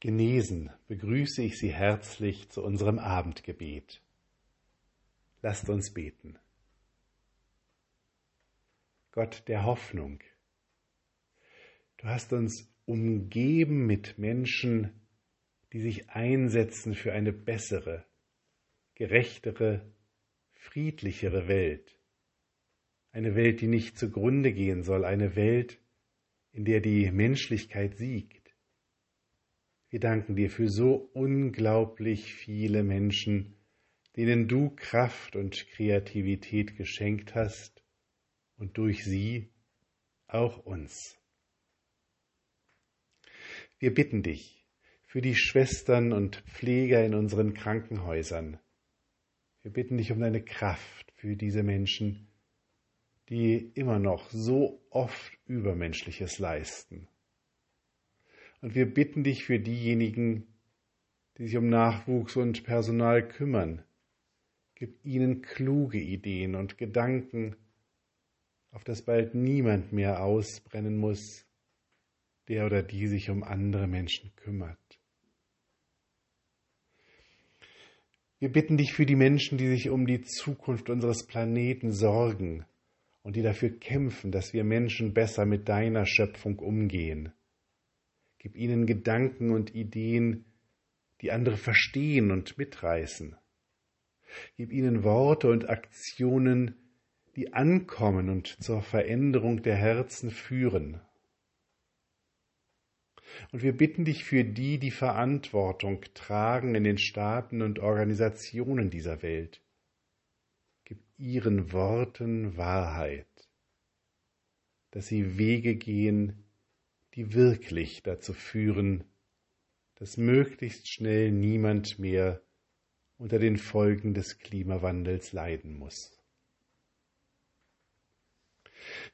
genesen, begrüße ich Sie herzlich zu unserem Abendgebet. Lasst uns beten. Gott der Hoffnung, du hast uns umgeben mit Menschen, die sich einsetzen für eine bessere, gerechtere, friedlichere Welt. Eine Welt, die nicht zugrunde gehen soll, eine Welt, in der die Menschlichkeit siegt wir danken dir für so unglaublich viele Menschen, denen du Kraft und Kreativität geschenkt hast und durch sie auch uns. Wir bitten dich für die Schwestern und Pfleger in unseren Krankenhäusern. Wir bitten dich um deine Kraft für diese Menschen, die immer noch so oft Übermenschliches leisten. Und wir bitten dich für diejenigen, die sich um Nachwuchs und Personal kümmern. Gib ihnen kluge Ideen und Gedanken, auf das bald niemand mehr ausbrennen muss, der oder die sich um andere Menschen kümmert. Wir bitten dich für die Menschen, die sich um die Zukunft unseres Planeten sorgen und die dafür kämpfen, dass wir Menschen besser mit deiner Schöpfung umgehen. Gib ihnen Gedanken und Ideen, die andere verstehen und mitreißen. Gib ihnen Worte und Aktionen, die ankommen und zur Veränderung der Herzen führen. Und wir bitten dich für die, die Verantwortung tragen in den Staaten und Organisationen dieser Welt. Gib ihren Worten Wahrheit, dass sie Wege gehen, die wirklich dazu führen, dass möglichst schnell niemand mehr unter den Folgen des Klimawandels leiden muss.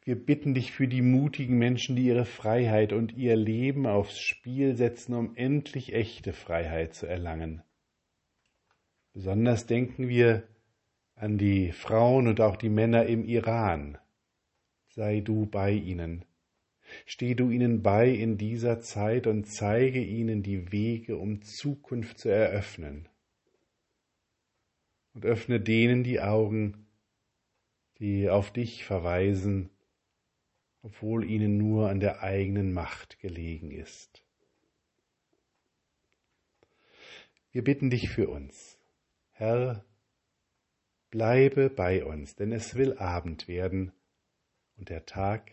Wir bitten dich für die mutigen Menschen, die ihre Freiheit und ihr Leben aufs Spiel setzen, um endlich echte Freiheit zu erlangen. Besonders denken wir an die Frauen und auch die Männer im Iran. Sei du bei ihnen Steh du ihnen bei in dieser Zeit und zeige ihnen die Wege, um Zukunft zu eröffnen. Und öffne denen die Augen, die auf dich verweisen, obwohl ihnen nur an der eigenen Macht gelegen ist. Wir bitten dich für uns. Herr, bleibe bei uns, denn es will Abend werden und der Tag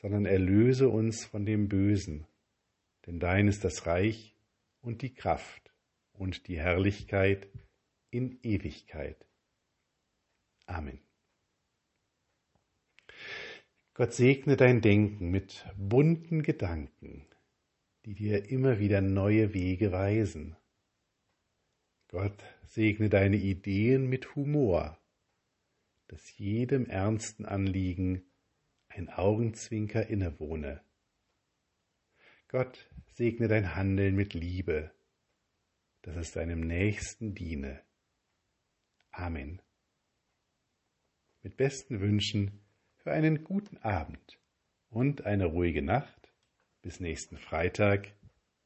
sondern erlöse uns von dem Bösen. Denn dein ist das Reich und die Kraft und die Herrlichkeit in Ewigkeit. Amen. Gott segne dein Denken mit bunten Gedanken, die dir immer wieder neue Wege weisen. Gott segne deine Ideen mit Humor, dass jedem ernsten Anliegen ein Augenzwinker innewohne. Gott segne dein Handeln mit Liebe, dass es deinem Nächsten diene. Amen. Mit besten Wünschen für einen guten Abend und eine ruhige Nacht. Bis nächsten Freitag,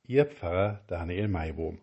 Ihr Pfarrer Daniel Maibohm.